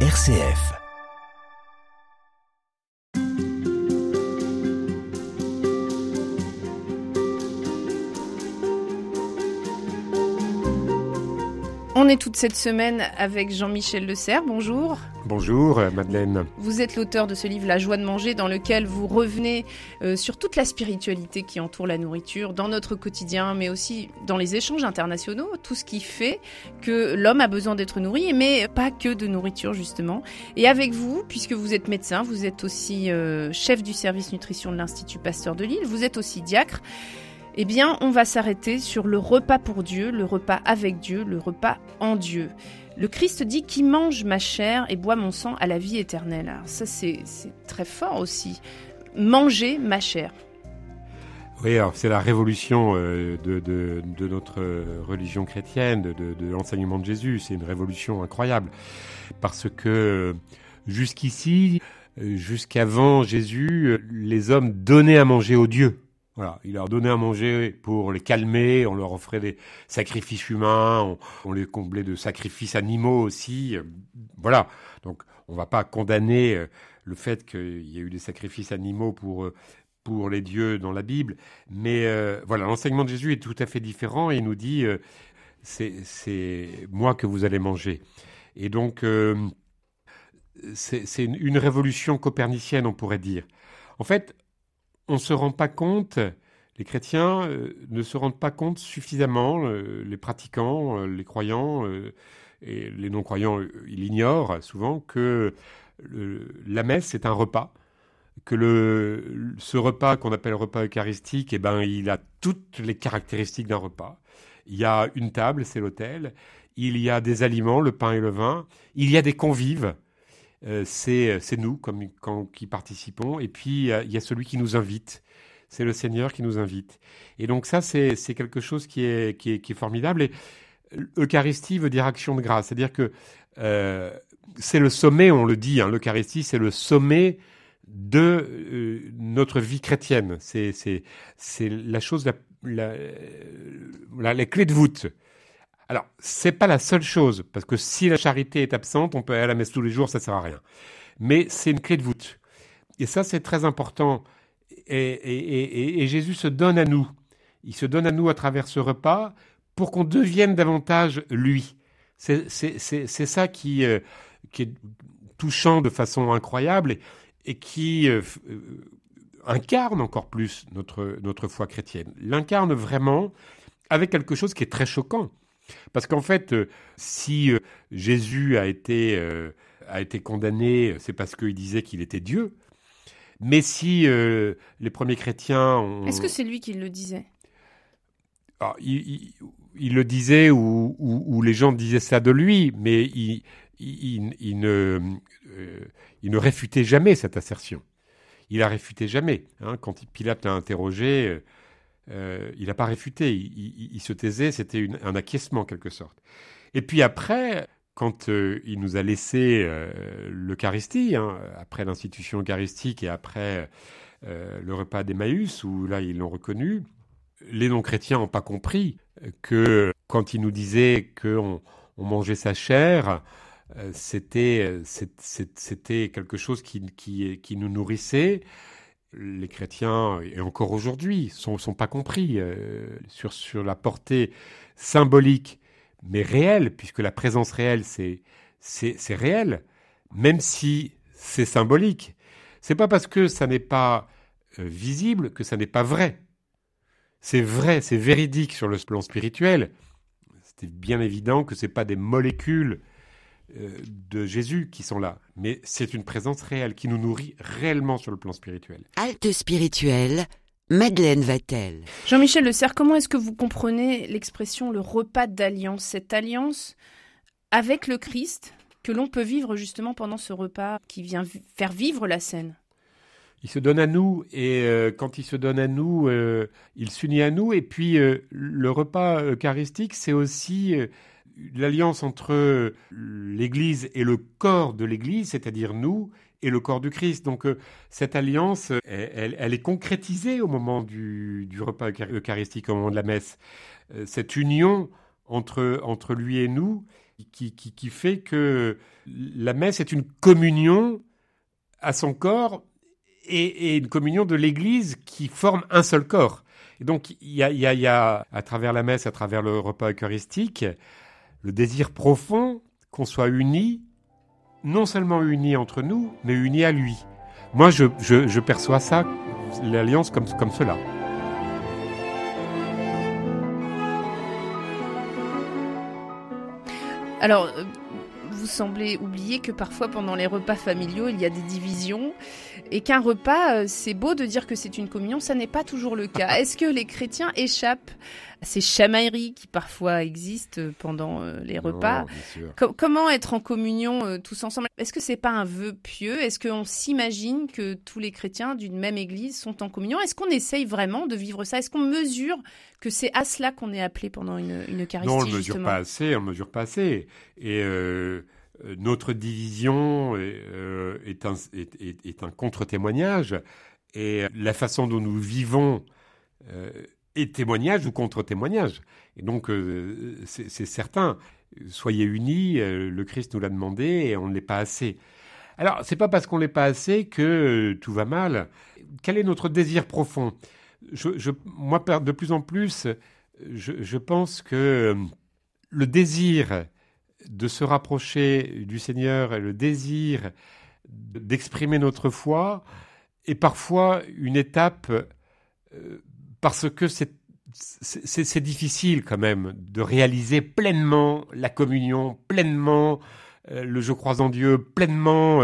RCF. On est toute cette semaine avec Jean-Michel Le Serre. Bonjour. Bonjour euh, Madeleine. Vous êtes l'auteur de ce livre La joie de manger dans lequel vous revenez euh, sur toute la spiritualité qui entoure la nourriture dans notre quotidien mais aussi dans les échanges internationaux, tout ce qui fait que l'homme a besoin d'être nourri mais pas que de nourriture justement. Et avec vous, puisque vous êtes médecin, vous êtes aussi euh, chef du service nutrition de l'Institut Pasteur de Lille, vous êtes aussi diacre. Eh bien, on va s'arrêter sur le repas pour Dieu, le repas avec Dieu, le repas en Dieu. Le Christ dit qui mange ma chair et boit mon sang à la vie éternelle. Alors ça, c'est très fort aussi. Manger ma chair. Oui, alors c'est la révolution euh, de, notre religion chrétienne, de, de l'enseignement de Jésus. C'est une révolution incroyable. Parce que jusqu'ici, jusqu'avant Jésus, les hommes donnaient à manger aux dieux. Voilà, il leur donnait à manger pour les calmer, on leur offrait des sacrifices humains, on, les comblait de sacrifices animaux aussi. Voilà, donc on va pas condamner euh, le fait qu'il y ait eu des sacrifices animaux pour euh, pour les dieux dans la Bible, mais euh, voilà, l'enseignement de Jésus est tout à fait différent il nous dit c'est moi que vous allez manger. Et donc c'est une révolution copernicienne, on pourrait dire. En fait, on ne se rend pas compte, les chrétiens euh, ne se rendent pas compte suffisamment, euh, les pratiquants, euh, les croyants et les non-croyants, ils ignorent souvent que la messe est un repas, que ce repas qu'on appelle repas eucharistique, eh ben, il a toutes les caractéristiques d'un repas. Il y a une table, c'est l'autel, il y a des aliments, le pain et le vin, il y a des convives, euh, c'est nous comme, qui participons. Et puis, il y a celui qui nous invite. C'est le Seigneur qui nous invite. Et donc ça, c'est quelque chose qui est, formidable. Et Eucharistie veut dire action de grâce. C'est-à-dire que euh, c'est le sommet, on le dit, hein, l'Eucharistie, c'est le sommet de euh, notre vie chrétienne. C'est la chose, la, la, la, clés de voûte. Alors, c'est pas la seule chose, parce que si la charité est absente, on peut aller à la messe tous les jours, ça sert à rien. Mais c'est une clé de voûte. Et ça, c'est très important. Et, Jésus se donne à nous. Il se donne à nous à travers ce repas pour qu'on devienne davantage lui. C'est ça qui, euh, qui, est touchant de façon incroyable et, qui euh, euh, incarne encore plus notre, notre foi chrétienne. L'incarne vraiment avec quelque chose qui est très choquant. Parce qu'en fait, euh, si euh, Jésus a été, euh, a été condamné, c'est parce qu'il disait qu'il était Dieu. Mais si les premiers chrétiens ont... Est-ce que c'est lui qui le disait? Ah, il, le disait ou, ou, les gens disaient ça de lui, mais il, il ne, il ne réfutait jamais cette assertion. Il a réfuté jamais. Hein. Quand Pilate l'a interrogé, euh, il n'a pas réfuté, il, se taisait, c'était un acquiescement en quelque sorte. Et puis après, quand euh, il nous a laissé euh, l'Eucharistie, hein, après l'institution eucharistique et après le repas d'Emmaüs, où là ils l'ont reconnu, les non-chrétiens n'ont pas compris que quand il nous disait qu'on on mangeait sa chair, c'était quelque chose qui nous nourrissait les chrétiens, et encore aujourd'hui, sont, sont pas compris euh, sur, la portée symbolique, mais réelle, puisque la présence réelle, c'est, c'est, réel, même si c'est symbolique. C'est pas parce que ça n'est pas euh, visible que ça n'est pas vrai. C'est vrai, c'est véridique sur le plan spirituel. C'est bien évident que c'est pas des molécules de Jésus qui sont là, mais c'est une présence réelle qui nous nourrit réellement sur le plan spirituel. Halte spirituelle, Madeleine Vatel. Jean-Michel Le Serre, comment est-ce que vous comprenez l'expression le repas d'alliance, cette alliance avec le Christ que l'on peut vivre justement pendant ce repas qui vient faire vivre la scène il se donne à nous et euh, quand il se donne à nous, euh, il s'unit à nous. Et puis le repas eucharistique, c'est aussi l'alliance entre l'Église et le corps de l'Église, c'est-à-dire nous, et le corps du Christ. Donc euh, cette alliance, elle, est concrétisée au moment du, repas eucharistique, au moment de la messe. Euh, cette union entre, lui et nous, qui, fait que la messe est une communion à son corps et, une communion de l'Église qui forme un seul corps. Et donc il y, a, y a, à travers la messe, à travers le repas eucharistique, le désir profond qu'on soit unis, non seulement unis entre nous, mais unis à lui. Moi, je, perçois ça, l'alliance comme, cela. Alors, euh, vous semblez oublier que parfois pendant les repas familiaux, il y a des divisions et qu'un repas, euh, c'est beau de dire que c'est une communion, ça n'est pas toujours le cas. Est-ce que les chrétiens échappent ces chamailleries qui parfois existent pendant euh, les repas. Comment être en communion tous ensemble? Est-ce que c'est pas un vœu pieux? Est-ce qu'on s'imagine que tous les chrétiens d'une même église sont en communion? Est-ce qu'on essaye vraiment de vivre ça? Est-ce qu'on mesure que c'est à cela qu'on est appelé pendant une, une Eucharistie Non, on ne mesure pas assez, on ne mesure pas assez. Et euh, notre division euh, est, un, est, un contre-témoignage. Et la façon dont nous vivons euh, est témoignage ou contre-témoignage. Et donc, c'est certain. Soyez unis, le Christ nous l'a demandé et on ne l'est pas assez. Alors, c'est pas parce qu'on ne l'est pas assez que tout va mal. Quel est notre désir profond? Je, moi, de plus en plus, je, pense que euh, le désir de se rapprocher du Seigneur et le désir d'exprimer notre foi est parfois une étape euh, parce que c'est difficile quand même de réaliser pleinement la communion, pleinement euh, le je crois en Dieu, pleinement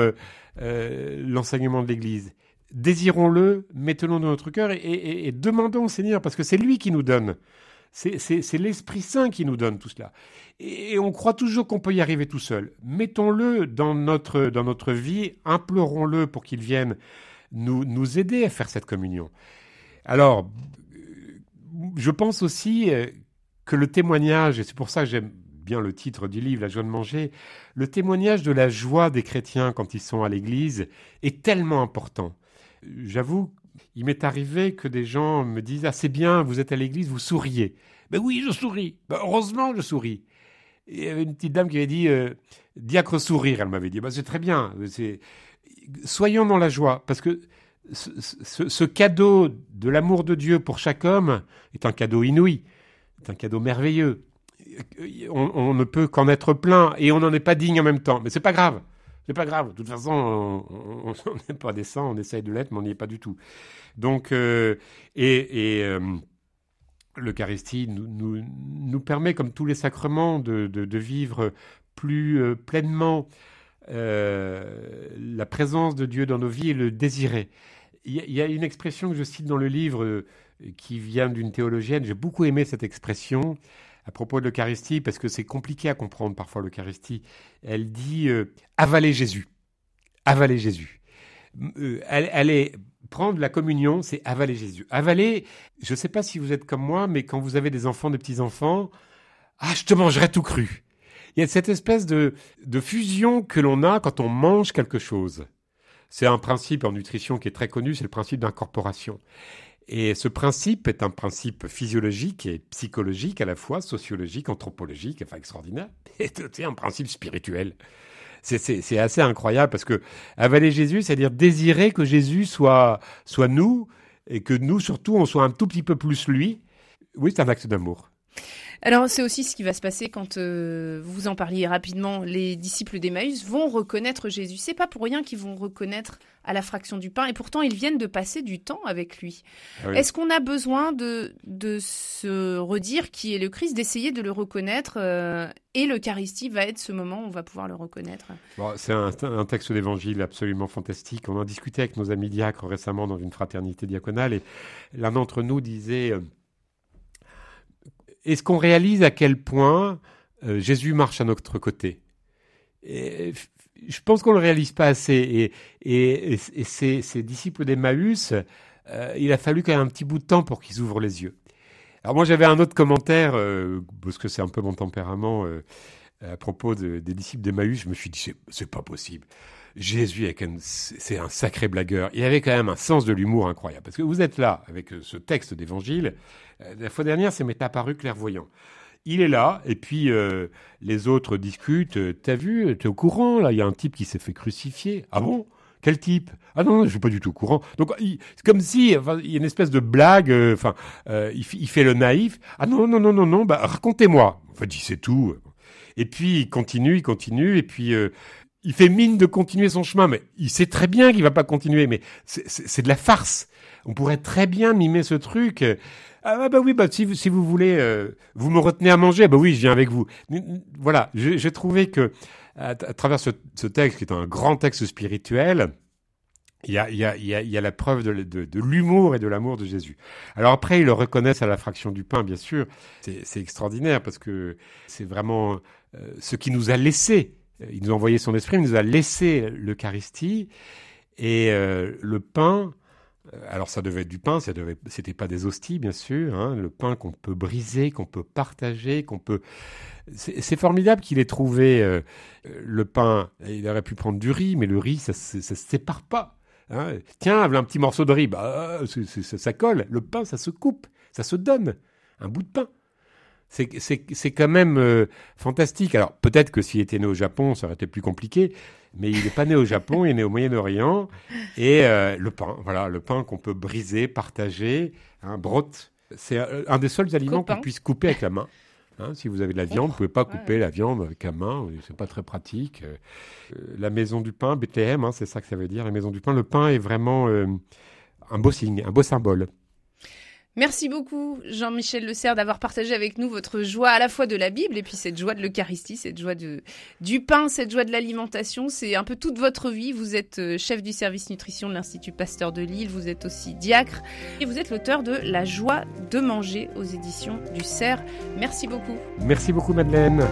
l'enseignement de l'Église désirons-le, mettons-le dans notre cœur et, demandons au Seigneur, parce que c'est lui qui nous donne. C'est l'Esprit Saint qui nous donne tout cela. Et, on croit toujours qu'on peut y arriver tout seul. Mettons-le dans notre, dans notre vie, implorons-le pour qu'il vienne nous, nous aider à faire cette communion. Alors, je pense aussi euh, que le témoignage, et c'est pour ça que j'aime bien le titre du livre, La joie de manger, le témoignage de la joie des chrétiens quand ils sont à l'église est tellement important j'avoue, il m'est arrivé que des gens me disent Ah, c'est bien, vous êtes à l'église, vous souriez. Ben oui, je souris. Ben, heureusement, je souris. il y avait une petite dame qui avait dit euh, Diacre sourire, elle m'avait dit ben, C'est très bien. Soyons dans la joie, parce que ce, cadeau de l'amour de Dieu pour chaque homme est un cadeau inouï, est un cadeau merveilleux. On, ne peut qu'en être plein et on n'en est pas digne en même temps. Mais c'est pas grave. C'est pas grave. De toute façon, on n'est pas des saints, on essaye de l'être, mais on n'y est pas du tout. Donc, euh, et, et euh, l'Eucharistie nous, permet, comme tous les sacrements, de, de, vivre plus euh, pleinement la présence de Dieu dans nos vies et le désirer. Il y, a une expression que je cite dans le livre qui vient d'une théologienne. J'ai beaucoup aimé cette expression à propos de l'Eucharistie, parce que c'est compliqué à comprendre parfois l'Eucharistie. Elle dit euh, avaler Jésus. Avaler Jésus. Euh, elle, est prendre la communion, c'est avaler Jésus. Avaler, je ne sais pas si vous êtes comme moi, mais quand vous avez des enfants, des petits-enfants, ah, je te mangerai tout cru. Il y a cette espèce de, fusion que l'on a quand on mange quelque chose. C'est un principe en nutrition qui est très connu, c'est le principe d'incorporation. Et ce principe est un principe physiologique et psychologique à la fois, sociologique, anthropologique, enfin extraordinaire, et c'est un principe spirituel. C'est assez incroyable parce que avaler Jésus, c'est-à-dire désirer que Jésus soit, soit nous et que nous, surtout, on soit un tout petit peu plus lui. Oui, c'est un acte d'amour. Alors c'est aussi ce qui va se passer quand euh, vous en parliez rapidement. Les disciples d'Emmaüs vont reconnaître Jésus. C'est pas pour rien qu'ils vont reconnaître à la fraction du pain et pourtant ils viennent de passer du temps avec lui. Ah Est-ce qu'on a besoin de, de se redire qui est le Christ, d'essayer de le reconnaître euh, et l'Eucharistie va être ce moment où on va pouvoir le reconnaître? C'est un, un, texte d'évangile absolument fantastique. On en discutait avec nos amis diacres récemment dans une fraternité diaconale et l'un d'entre nous disait... Euh, est-ce qu'on réalise à quel point euh, Jésus marche à notre côté? Je pense qu'on ne le réalise pas assez. Et, ces, disciples d'Emmaüs, euh, il a fallu quand même un petit bout de temps pour qu'ils ouvrent les yeux. Alors moi j'avais un autre commentaire, euh, parce que c'est un peu mon tempérament, à propos des disciples d'Emmaüs, je me suis dit, c'est pas possible. Jésus, c'est un sacré blagueur. Il avait quand même un sens de l'humour incroyable. Parce que vous êtes là avec ce texte d'évangile, euh, la fois dernière, ça m'est apparu clairvoyant. il est là, et puis euh, les autres discutent. Euh, t'as vu, t'es au courant, là, il y a un type qui s'est fait crucifier. Ah bon? Quel type? Ah non, je suis pas du tout au courant. Donc c'est comme si il y a une espèce de blague. Euh, il, fait le naïf. Ah non non non non non. Bah racontez-moi. En fait, il sait tout. Et puis il continue, il continue, et puis il fait mine de continuer son chemin, mais il sait très bien qu'il va pas continuer. Mais c'est de la farce. On pourrait très bien mimer ce truc. Ah bah oui, bah si vous, si vous voulez, euh, vous me retenez à manger, bah oui, je viens avec vous. Voilà, j'ai trouvé que à, travers ce, ce, texte, qui est un grand texte spirituel, il y a, il y a, il y a, la preuve de, de, de l'humour et de l'amour de Jésus. Alors après, ils le reconnaissent à la fraction du pain, bien sûr. C'est extraordinaire parce que c'est vraiment euh, ce qui nous a laissé. Il nous a envoyé son esprit, il nous a laissé l'Eucharistie et euh, le pain euh, alors ça devait être du pain, ça devait, c'était pas des hosties bien sûr, hein, le pain qu'on peut briser, qu'on peut partager, qu'on peut. C'est formidable qu'il ait trouvé euh, le pain. Il aurait pu prendre du riz, mais le riz ça, ça, se sépare pas. Hein. Tiens, un petit morceau de riz, bah, ça colle. Le pain, ça se coupe, ça se donne. Un bout de pain c'est quand même euh, fantastique. Alors peut-être que s'il était né au Japon, ça aurait été plus compliqué, mais il n'est pas né au Japon, il est né au Moyen-Orient. Et euh, le pain, voilà, le pain qu'on peut briser, partager, un hein, brotte, c'est euh, un des seuls aliments qu'on puisse couper avec la main. Hein, si vous avez de la viande, vous pouvez pas couper la viande avec la main, c'est pas très pratique. la maison du pain, BTM, hein, c'est ça que ça veut dire, la maison du pain. Le pain est vraiment un beau signe, un beau symbole. Merci beaucoup Jean-Michel Le Serre d'avoir partagé avec nous votre joie à la fois de la Bible et puis cette joie de l'Eucharistie, cette joie du pain, cette joie de l'alimentation. C'est un peu toute votre vie. Vous êtes euh, chef du service nutrition de l'Institut Pasteur de Lille, vous êtes aussi diacre et vous êtes l'auteur de La joie de manger aux éditions du Cerf. Merci beaucoup. Merci beaucoup Madeleine.